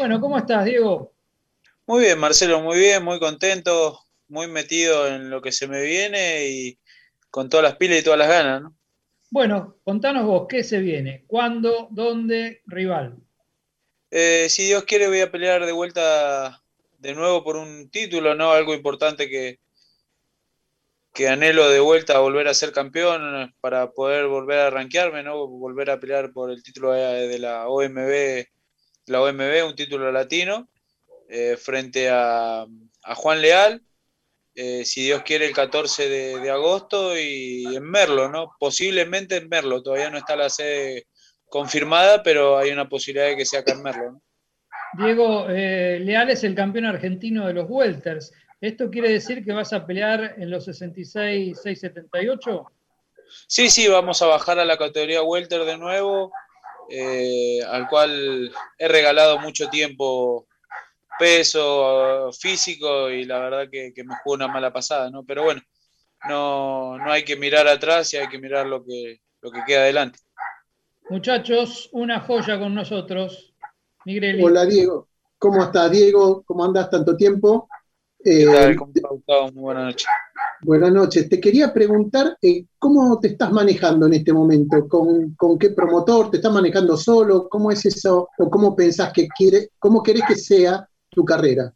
Bueno, ¿cómo estás, Diego? Muy bien, Marcelo, muy bien, muy contento, muy metido en lo que se me viene y con todas las pilas y todas las ganas, ¿no? Bueno, contanos vos, ¿qué se viene? ¿Cuándo? ¿Dónde? ¿Rival? Eh, si Dios quiere, voy a pelear de vuelta de nuevo por un título, ¿no? Algo importante que, que anhelo de vuelta a volver a ser campeón para poder volver a rankearme, ¿no? Volver a pelear por el título de la OMB, la OMB, un título latino, eh, frente a, Juan Leal, eh, si Dios quiere, el 14 de, agosto y en Merlo, ¿no? Posiblemente en Merlo, todavía no está la sede confirmada, pero hay una posibilidad de que sea acá en Merlo, ¿no? Diego, eh, Leal es el campeón argentino de los welters. ¿Esto quiere decir que vas a pelear en los 66, 678? Sí, sí, vamos a bajar a la categoría welter de nuevo, eh, al cual he regalado mucho tiempo peso físico y la verdad que, me jugó una mala pasada, ¿no? Pero bueno, no, no hay que mirar atrás y hay que mirar lo que, lo que queda adelante. Muchachos, una joya con nosotros. Hola Diego, ¿cómo estás Diego? ¿Cómo andas tanto tiempo? ¿Qué tal? Eh, ¿Cómo estás, Muy buenas noches. Buenas noches. Te quería preguntar eh, cómo te estás manejando en este momento, ¿Con, qué promotor, te estás manejando solo, cómo es eso, o cómo pensás que quiere, cómo querés que sea tu carrera.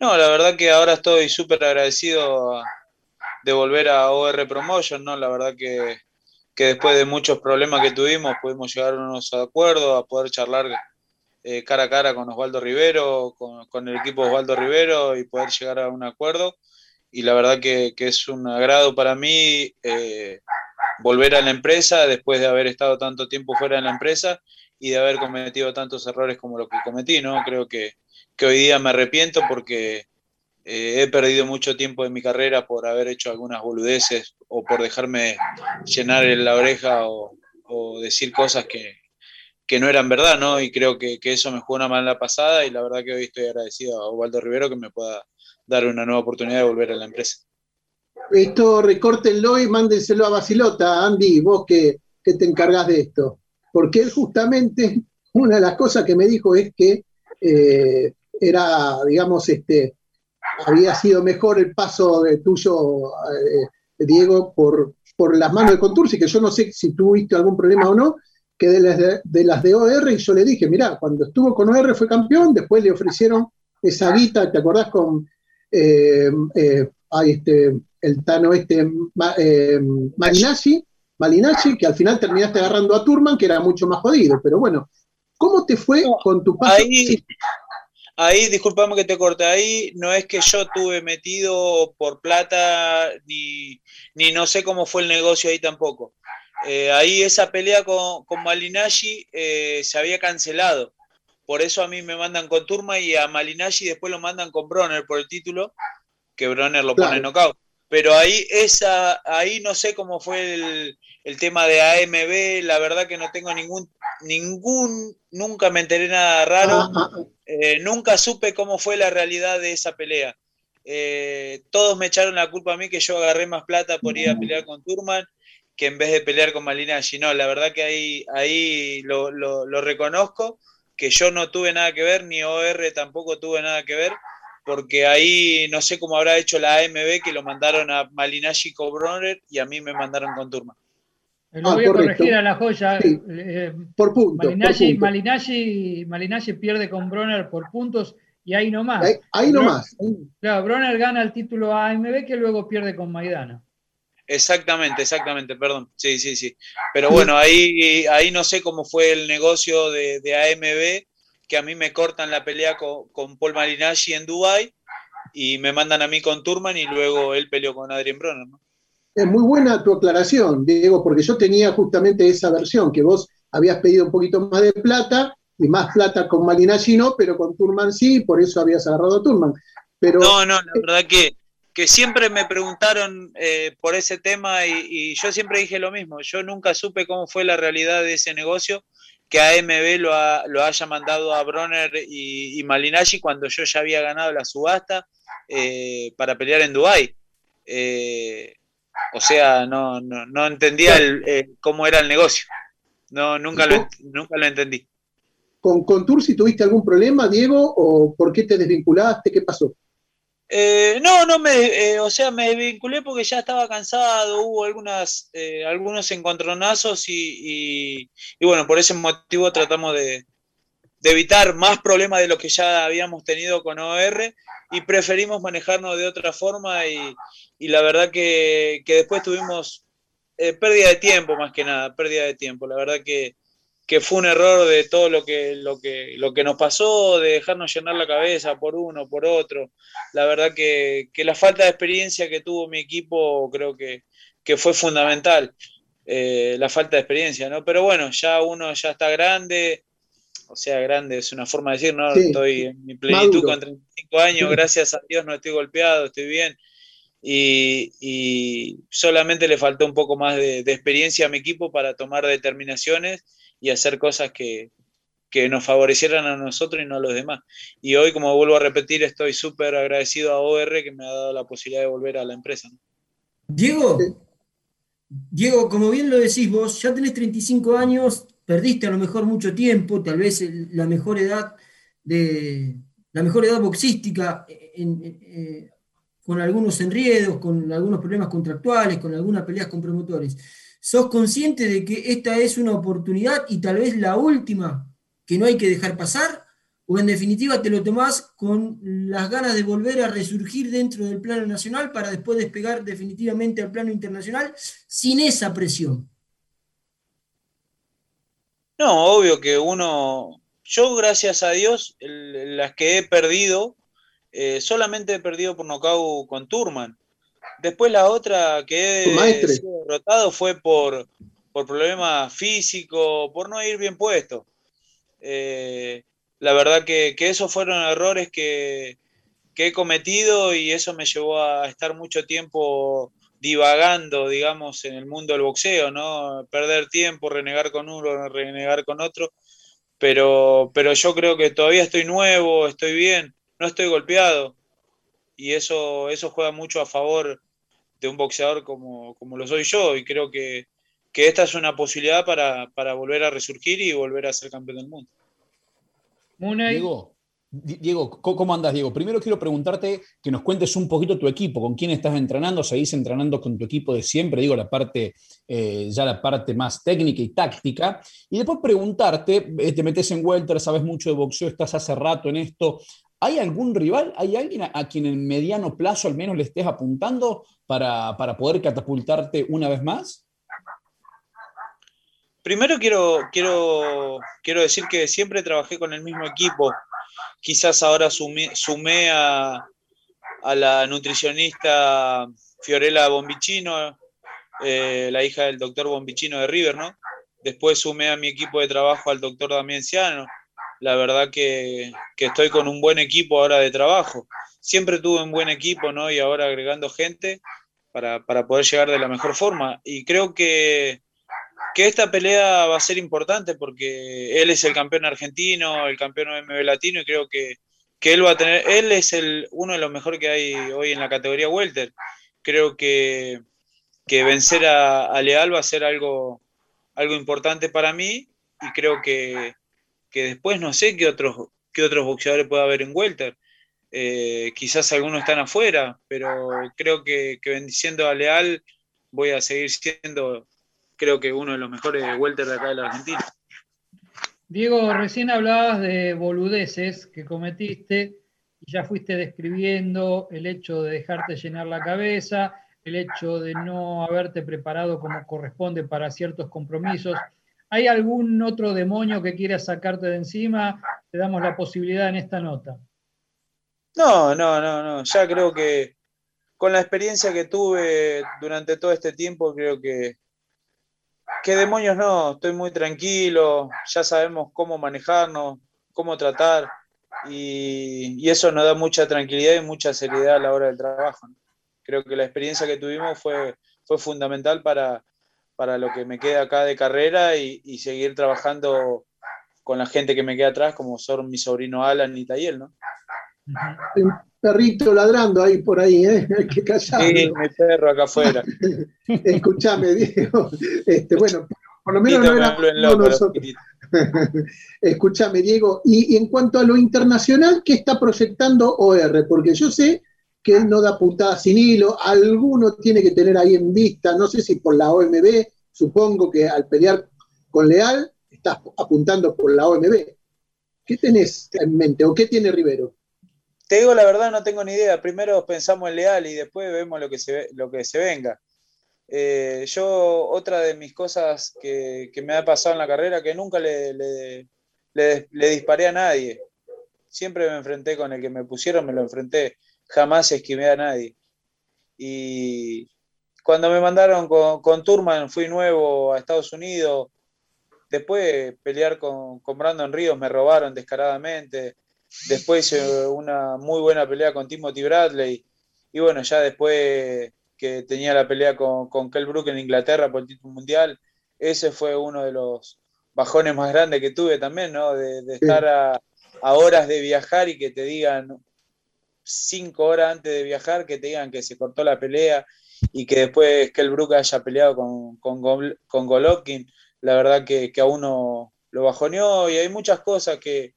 No, la verdad que ahora estoy súper agradecido de volver a OR Promotion, ¿no? La verdad que, que, después de muchos problemas que tuvimos pudimos llegar a unos acuerdos, a poder charlar eh, cara a cara con Osvaldo Rivero, con, el equipo Osvaldo Rivero y poder llegar a un acuerdo. Y la verdad que, es un agrado para mí eh, volver a la empresa después de haber estado tanto tiempo fuera de la empresa y de haber cometido tantos errores como los que cometí, ¿no? Creo que, hoy día me arrepiento porque eh, he perdido mucho tiempo de mi carrera por haber hecho algunas boludeces o por dejarme llenar la oreja o, decir cosas que, que no eran verdad, ¿no? Y creo que, eso me jugó una mala pasada y la verdad que hoy estoy agradecido a Osvaldo Rivero que me pueda dar una nueva oportunidad de volver a la empresa. Esto recórtenlo y mándenselo a Basilota, Andy, vos que, te encargas de esto. Porque él justamente, una de las cosas que me dijo es que eh, era, digamos, este, había sido mejor el paso de tuyo, eh, Diego, por, por las manos de Contursi, que yo no sé si tuviste algún problema o no, que de las de, las de OR, y yo le dije, mira, cuando estuvo con OR fue campeón, después le ofrecieron esa guita, ¿te acordás con eh, eh, este, el Tano este eh, Malinacci, que al final terminaste agarrando a Turman, que era mucho más jodido, pero bueno, ¿cómo te fue con tu paso? Ahí, ahí, disculpame que te corte, ahí no es que yo tuve metido por plata, ni, ni no sé cómo fue el negocio ahí tampoco. Eh, ahí esa pelea con, con Malinashi eh, se había cancelado. Por eso a mí me mandan con Turma y a Malinashi después lo mandan con Bronner por el título, que Bronner lo pone en knockout. Pero ahí, esa, ahí no sé cómo fue el, tema de AMB, la verdad que no tengo ningún, ningún, nunca me enteré nada raro. Eh, nunca supe cómo fue la realidad de esa pelea. todos me echaron la culpa a mí que yo agarré más plata por ir a pelear con Turman que en vez de pelear con Malinashi. No, la verdad que ahí, ahí lo, reconozco, que yo no tuve nada que ver, ni OR tampoco tuve nada que ver, porque ahí no sé cómo habrá hecho la AMB que lo mandaron a Malinashi con Bronner y a mí me mandaron con Turma. Lo ah, voy a corregir a la joya. Eh, por puntos. Malinashi, pierde con Bronner por puntos y ahí nomás. Ahí, ahí nomás. Claro, Bronner gana el título AMB que luego pierde con Maidana. Exactamente, exactamente, perdón. Sí, sí, sí. Pero bueno, ahí, ahí no sé cómo fue el negocio de, AMB, que a mí me cortan la pelea con, Paul Marinaggi en Dubai y me mandan a mí con Turman y luego él peleó con Adrien Bronner. Es muy buena tu aclaración, Diego, porque yo tenía justamente esa versión, que vos habías pedido un poquito más de plata y más plata con Malinaggi no, pero con Turman sí, por eso habías agarrado a Turman. Pero, no, no, la verdad que que siempre me preguntaron eh, por ese tema y, yo siempre dije lo mismo. Yo nunca supe cómo fue la realidad de ese negocio, que AMB lo, lo haya mandado a Bronner y, y cuando yo ya había ganado la subasta eh, para pelear en Dubái. Eh, o sea, no, no, entendía cómo era el negocio. No, nunca, lo, nunca lo entendí. con, con Tursi tuviste algún problema, Diego? ¿O por qué te desvinculaste? ¿Qué pasó? Eh, no, no me, eh, o sea, me desvinculé porque ya estaba cansado, hubo algunas, eh, algunos encontronazos y, bueno, por ese motivo tratamos de, evitar más problemas de los que ya habíamos tenido con OR y preferimos manejarnos de otra forma y, la verdad que, que después tuvimos pérdida de tiempo más que nada, pérdida de tiempo, la verdad que que fue un error de todo lo que, lo que, lo que nos pasó, de dejarnos llenar la cabeza por uno, por otro. La verdad que, la falta de experiencia que tuvo mi equipo creo que, fue fundamental, eh, la falta de experiencia, ¿no? Pero bueno, ya uno ya está grande, o sea, grande es una forma de decir, ¿no? Estoy en mi plenitud con 35 años, gracias a Dios no estoy golpeado, estoy bien. Y, solamente le faltó un poco más de experiencia a mi equipo para tomar determinaciones y hacer cosas que, nos favorecieran a nosotros y no a los demás. Y hoy, como vuelvo a repetir, estoy súper agradecido a OR que me ha dado la posibilidad de volver a la empresa. Diego, Diego, como bien lo decís vos, ya tenés 35 años, perdiste a lo mejor mucho tiempo, tal vez la mejor edad de la mejor edad boxística, eh, con algunos enriedos, con algunos problemas contractuales, con algunas peleas con promotores. ¿Sos consciente de que esta es una oportunidad y tal vez la última que no hay que dejar pasar? ¿O en definitiva te lo tomás con las ganas de volver a resurgir dentro del plano nacional para después despegar definitivamente al plano internacional sin esa presión? No, obvio que uno, yo gracias a Dios, las que he perdido, eh, solamente he perdido por nocaut con Turman. Después la otra que he derrotado fue por, por problemas físicos, por no ir bien puesto. Eh, la verdad que, esos fueron errores que, he cometido y eso me llevó a estar mucho tiempo divagando, digamos, en el mundo del boxeo, ¿no? Perder tiempo, renegar con uno, renegar con otro. Pero, pero yo creo que todavía estoy nuevo, estoy bien, no estoy golpeado. Y eso, eso juega mucho a favor de un boxeador como, lo soy yo y creo que, esta es una posibilidad para, volver a resurgir y volver a ser campeón del mundo. Diego, Diego, ¿cómo andas, Diego? Primero quiero preguntarte que nos cuentes un poquito tu equipo, con quién estás entrenando, seguís entrenando con tu equipo de siempre, digo la parte, eh, ya la parte más técnica y táctica, y después preguntarte, eh, te metes en welter, sabes mucho de boxeo, estás hace rato en esto, ¿Hay algún rival? ¿Hay alguien a, quien en mediano plazo al menos le estés apuntando para, poder catapultarte una vez más? Primero quiero, quiero, quiero decir que siempre trabajé con el mismo equipo. Quizás ahora sumé, a, la nutricionista Fiorella Bombicino, eh, la hija del doctor Bombicino de River, ¿no? Después sumé a mi equipo de trabajo al doctor Damián Ciano, la verdad que, estoy con un buen equipo ahora de trabajo. Siempre tuve un buen equipo, ¿no? Y ahora agregando gente para, poder llegar de la mejor forma. Y creo que, esta pelea va a ser importante porque él es el campeón argentino, el campeón MB latino, y creo que, él va a tener, él es el, uno de los mejores que hay hoy en la categoría Welter. Creo que, vencer a, a, Leal va a ser algo, algo importante para mí y creo que, que después no sé qué otros, qué otros boxeadores puede haber en Welter. Eh, quizás algunos están afuera, pero creo que, bendiciendo a Leal voy a seguir siendo, creo que uno de los mejores Welter de acá de la Argentina. Diego, recién hablabas de boludeces que cometiste y ya fuiste describiendo el hecho de dejarte llenar la cabeza, el hecho de no haberte preparado como corresponde para ciertos compromisos. ¿Hay algún otro demonio que quiera sacarte de encima? Te damos la posibilidad en esta nota. No, no, no, no. Ya creo que con la experiencia que tuve durante todo este tiempo, creo que, que demonios no, estoy muy tranquilo, ya sabemos cómo manejarnos, cómo tratar, y, eso nos da mucha tranquilidad y mucha seriedad a la hora del trabajo. Creo que la experiencia que tuvimos fue, fue fundamental para, para lo que me queda acá de carrera y, seguir trabajando con la gente que me queda atrás, como son mi sobrino Alan y Tayel, ¿no? Un perrito ladrando ahí por ahí, ¿eh? Hay que callarlo. Sí, mi perro acá afuera. Escúchame, Diego. Este, bueno, por lo menos no era uno nosotros. Escúchame, Diego, y, en cuanto a lo internacional, ¿qué está proyectando OR? Porque yo sé que él no da puntada sin hilo, alguno tiene que tener ahí en vista, no sé si por la OMB, supongo que al pelear con Leal, estás apuntando por la OMB. ¿Qué tenés en mente o qué tiene Rivero? Te digo la verdad, no tengo ni idea. Primero pensamos en Leal y después vemos lo que se, lo que se venga. Eh, yo, otra de mis cosas que, me ha pasado en la carrera, que nunca le, le, disparé a nadie. Siempre me enfrenté con el que me pusieron, me lo enfrenté. Jamás esquivé a nadie. Y cuando me mandaron con, con Turman, fui nuevo a Estados Unidos. Después pelear con, con Brandon Ríos, me robaron descaradamente. Después hice una muy buena pelea con Timothy Bradley. Y bueno, ya después que tenía la pelea con, con Kell Brook en Inglaterra por el título mundial. Ese fue uno de los bajones más grandes que tuve también, ¿no? De, estar a, horas de viajar y que te digan cinco horas antes de viajar, que te digan que se cortó la pelea y que después Kell Brook haya peleado con, con, Golovkin, la verdad que, a uno lo bajoneó y hay muchas cosas que,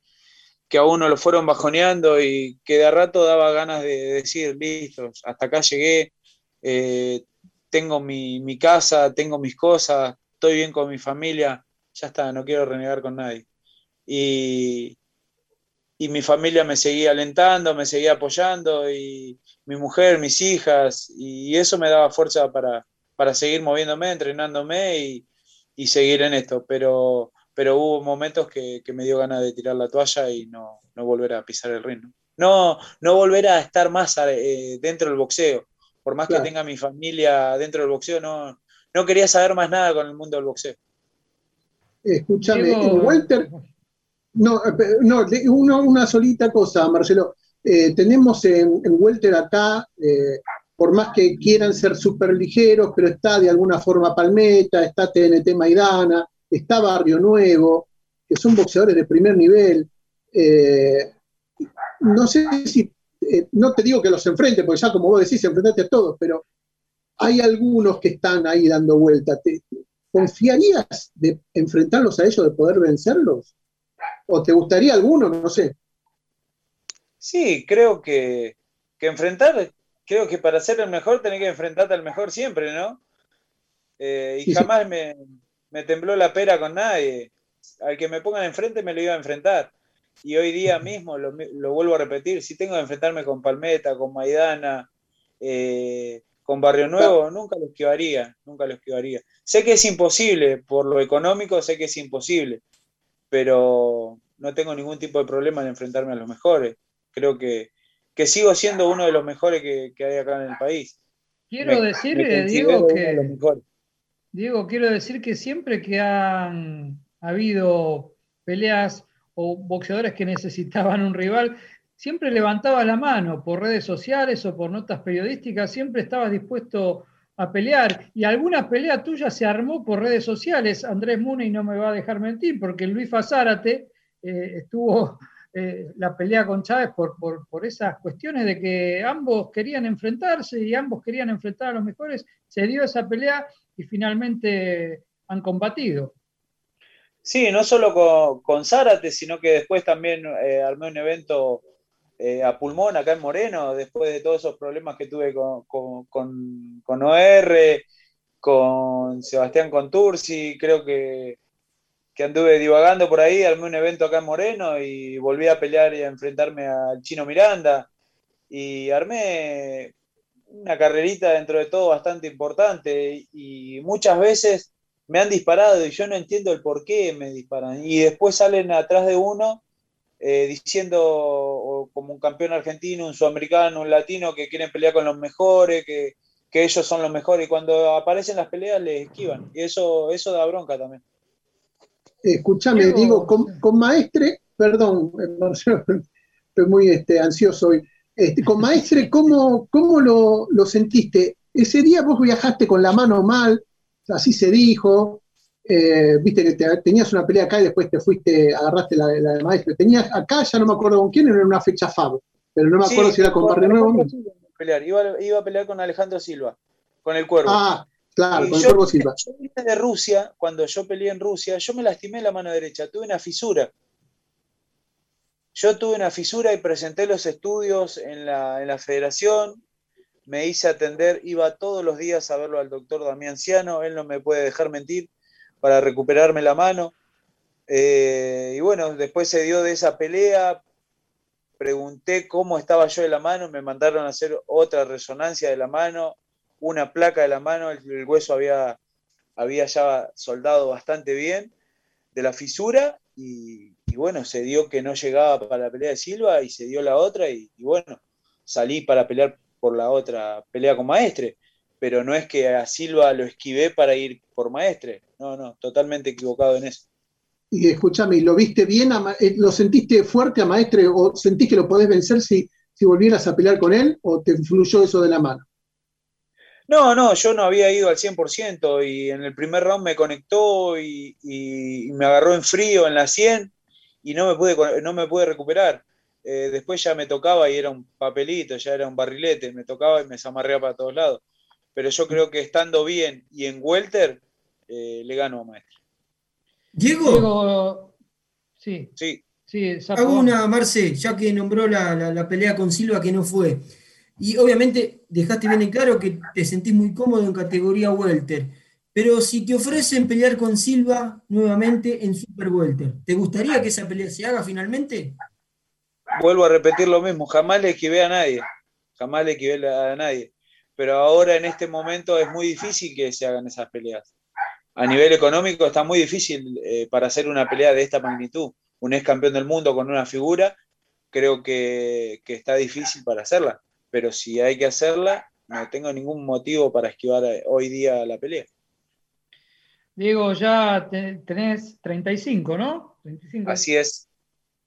que a uno lo fueron bajoneando y que de rato daba ganas de decir, listo, hasta acá llegué, eh, tengo mi, casa, tengo mis cosas, estoy bien con mi familia, ya está, no quiero renegar con nadie. Y, mi familia me seguía alentando, me seguía apoyando, y mi mujer, mis hijas, y eso me daba fuerza para, seguir moviéndome, entrenándome y, seguir en esto. Pero, pero hubo momentos que, me dio ganas de tirar la toalla y no, volver a pisar el ring. No, no volver a estar más eh, dentro del boxeo por más que tenga mi familia dentro del boxeo, no, no quería saber más nada con el mundo del boxeo. Escúchame, en Walter, no, no una, solita cosa, Marcelo. Eh, tenemos en, Welter acá, eh, por más que quieran ser súper ligeros, pero está de alguna forma Palmeta, está TNT Maidana, está Barrio Nuevo, que son boxeadores de primer nivel. Eh, no sé si eh, no te digo que los enfrente, porque ya como vos decís, enfrentaste a todos, pero hay algunos que están ahí dando vuelta. ¿Te, ¿Confiarías de enfrentarlos a ellos, de poder vencerlos? ¿O te gustaría alguno? No sé. Sí, creo que, enfrentar, creo que para ser el mejor tenés que enfrentarte al mejor siempre, ¿no? Eh, y jamás Me, me tembló la pera con nadie. Al que me pongan enfrente me lo iba a enfrentar. Y hoy día mismo, lo, vuelvo a repetir, si tengo que enfrentarme con Palmeta, con Maidana, eh, con Barrio Nuevo, nunca lo esquivaría, nunca lo esquivaría. Sé que es imposible, por lo económico sé que es imposible, pero no tengo ningún tipo de problema en enfrentarme a los mejores. Creo que, sigo siendo uno de los mejores que, hay acá en el país. Quiero decir, Diego, que... Diego, quiero decir que siempre que han habido peleas o boxeadores que necesitaban un rival, siempre levantaba la mano por redes sociales o por notas periodísticas, siempre estabas dispuesto a pelear. Y alguna pelea tuya se armó por redes sociales. Andrés Muney no me va a dejar mentir, porque Luis Fazárate eh, estuvo eh, la pelea con Chávez por, por, esas cuestiones de que ambos querían enfrentarse y ambos querían enfrentar a los mejores. Se dio esa pelea y finalmente han combatido. Sí, no solo con, con Zárate, sino que después también eh, armé un evento eh, a pulmón acá en Moreno, después de todos esos problemas que tuve con, con, OR, con Sebastián Contursi, creo que, que anduve divagando por ahí, armé un evento acá en Moreno y volví a pelear y a enfrentarme al Chino Miranda. Y armé una carrerita dentro de todo bastante importante y muchas veces me han disparado y yo no entiendo el por qué me disparan. Y después salen atrás de uno eh, diciendo como un campeón argentino, un sudamericano, un latino que quieren pelear con los mejores, que, ellos son los mejores. Y cuando aparecen las peleas les esquivan. Y eso, eso da bronca también. Escúchame, digo, con, Maestre, perdón, estoy muy este, ansioso hoy. Este, con Maestre, ¿cómo, cómo lo, lo sentiste? Ese día vos viajaste con la mano mal, así se dijo, eh, viste que tenías una pelea acá y después te fuiste, agarraste la, la de maestro. Tenías acá, ya no me acuerdo con quién, era una fecha FAB, pero no me acuerdo si era con Barrio Nuevo. Iba, iba, a pelear con Alejandro Silva, con el cuervo. Ah, Claro, con yo, Silva. Yo vine de Rusia, cuando yo peleé en Rusia, yo me lastimé la mano derecha, tuve una fisura. Yo tuve una fisura y presenté los estudios en la, en la federación, me hice atender, iba todos los días a verlo al doctor Damián Ciano, él no me puede dejar mentir, para recuperarme la mano. Eh, y bueno, después se dio de esa pelea, pregunté cómo estaba yo de la mano, me mandaron a hacer otra resonancia de la mano, una placa de la mano, el, hueso había, había ya soldado bastante bien de la fisura. Y, bueno, se dio que no llegaba para la pelea de Silva y se dio la otra. Y, bueno, salí para pelear por la otra pelea con Maestre, pero no es que a Silva lo esquivé para ir por Maestre, no, no, totalmente equivocado en eso. Y escúchame, ¿lo viste bien? Eh, ¿Lo sentiste fuerte a Maestre o sentís que lo podés vencer si, si volvieras a pelear con él o te influyó eso de la mano? No, no, yo no había ido al 100% y en el primer round me conectó y, me agarró en frío en la 100 y no me pude, no me pude recuperar. Eh, después ya me tocaba y era un papelito, ya era un barrilete, me tocaba y me zamarreaba para todos lados. Pero yo creo que estando bien y en welter, eh, le gano a Maestro. Diego. Sí. Sí. sí Hago una, Marce, ya que nombró la pelea con Silva que no fue. Y obviamente dejaste bien en claro que te sentís muy cómodo en categoría welter. Pero si te ofrecen pelear con Silva nuevamente en Super Welter, ¿te gustaría que esa pelea se haga finalmente? Vuelvo a repetir lo mismo, jamás le esquivé a nadie, jamás le esquivé a nadie. Pero ahora en este momento es muy difícil que se hagan esas peleas. A nivel económico está muy difícil eh, para hacer una pelea de esta magnitud. Un ex campeón del mundo con una figura, creo que está difícil para hacerla pero si hay que hacerla, no tengo ningún motivo para esquivar eh, hoy día la pelea. Diego, ya tenés 35, ¿no? Así es.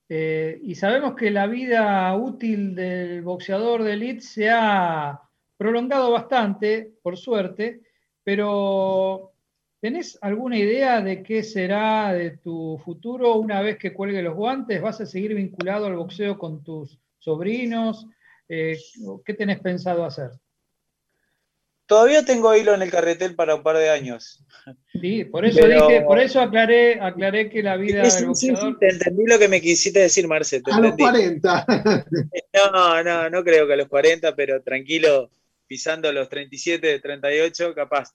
Eh, y sabemos que la vida útil del boxeador de elite se ha prolongado bastante, por suerte, pero ¿tenés alguna idea de qué será de tu futuro una vez que cuelgue los guantes? ¿Vas a seguir vinculado al boxeo con tus sobrinos? Eh, ¿Qué tenés pensado hacer? Todavía tengo hilo en el carretel para un par de años. Sí, por eso dije, por eso aclaré, aclaré que la vida del boxeador... te entendí lo que me quisiste decir, Marce. a los 40. No, no, no creo que a los 40, pero tranquilo, pisando los 37, 38, capaz.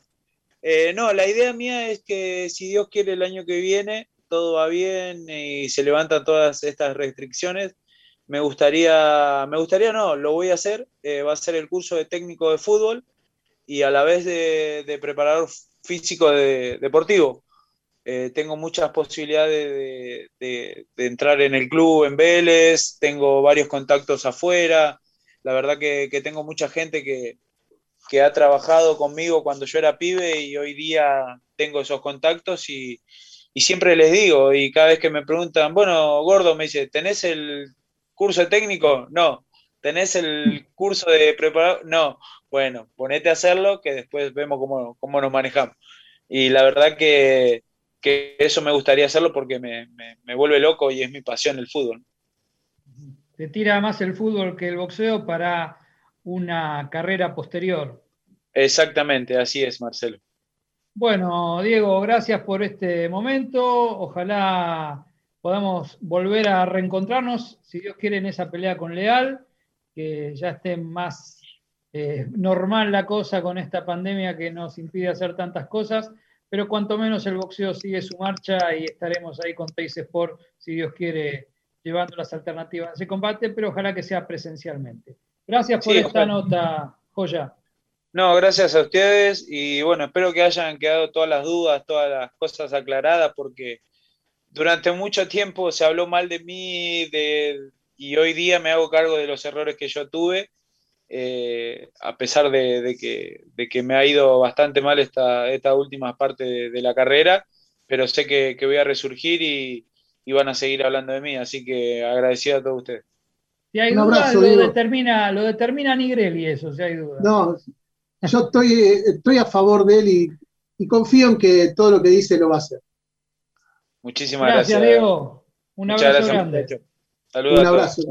Eh, no, la idea mía es que si Dios quiere el año que viene, todo va bien y se levantan todas estas restricciones, me gustaría, me gustaría no, lo voy a hacer, eh, va a ser el curso de técnico de fútbol y a la vez de, preparador físico de, deportivo. Eh, tengo muchas posibilidades de, entrar en el club en Vélez, tengo varios contactos afuera, la verdad que, tengo mucha gente que, que, ha trabajado conmigo cuando yo era pibe y hoy día tengo esos contactos y, y siempre les digo, y cada vez que me preguntan, bueno, Gordo, me dice, ¿tenés el curso técnico? No. ¿Tenés el curso de preparador? No. Bueno, ponete a hacerlo que después vemos cómo, nos manejamos. Y la verdad que, eso me gustaría hacerlo porque me, vuelve loco y es mi pasión el fútbol. Te tira más el fútbol que el boxeo para una carrera posterior. Exactamente, así es, Marcelo. Bueno, Diego, gracias por este momento. Ojalá podamos volver a reencontrarnos, si Dios quiere, en esa pelea con Leal, que ya esté más eh, normal la cosa con esta pandemia que nos impide hacer tantas cosas, pero cuanto menos el boxeo sigue su marcha y estaremos ahí con Teis Sport, si Dios quiere, llevando las alternativas a ese combate, pero ojalá que sea presencialmente. Gracias por esta nota, Joya. No, gracias a ustedes y bueno, espero que hayan quedado todas las dudas, todas las cosas aclaradas, porque durante mucho tiempo se habló mal de mí y hoy día me hago cargo de los errores que yo tuve, eh, a pesar de, que, me ha ido bastante mal esta, esta última parte de, la carrera, pero sé que, voy a resurgir y, van a seguir hablando de mí, así que agradecido a todos ustedes. Si hay dudas, lo determina, lo determina Nigrelli eso, si hay dudas. No, yo estoy, estoy a favor de él y confío en que todo lo que dice lo va a hacer. Muchísimas gracias. Gracias, Diego. Un abrazo grande. Saludos. Un abrazo.